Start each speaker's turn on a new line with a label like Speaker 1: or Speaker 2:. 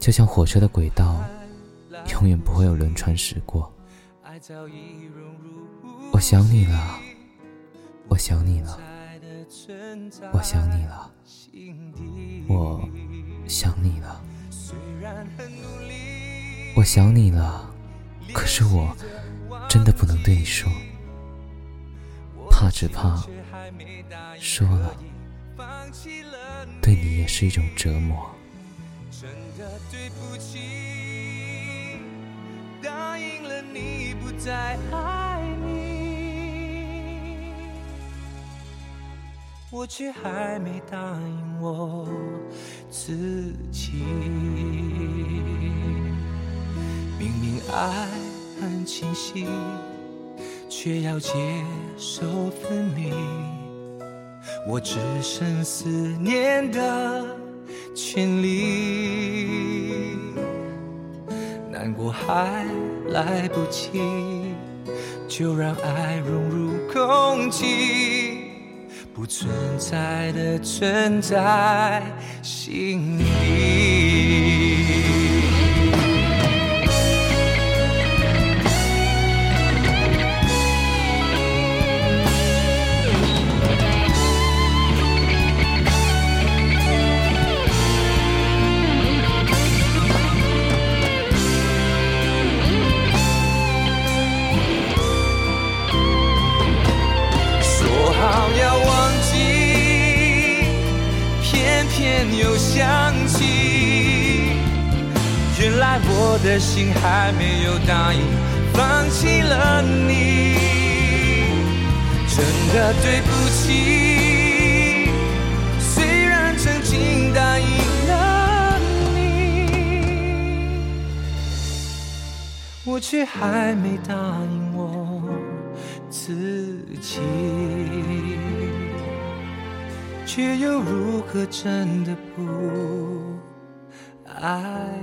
Speaker 1: 就像火车的轨道，永远不会有轮船驶过。我想你了，我想你了，我想你了，我想你了，我想你了。可是我真的不能对你说，怕只怕说了，对你也是一种折磨。
Speaker 2: 真的对不起答应了你不再爱你，我却还没答应我自己。明明爱很清晰，却要接受分离，我只剩思念的权利。我还来不及，就让爱融入空气，不存在的存在心偏偏。又想起，原来我的心还没有答应放弃了你，真的对不起。虽然曾经答应了你，我却还没答应我自己。却又如何真的不爱？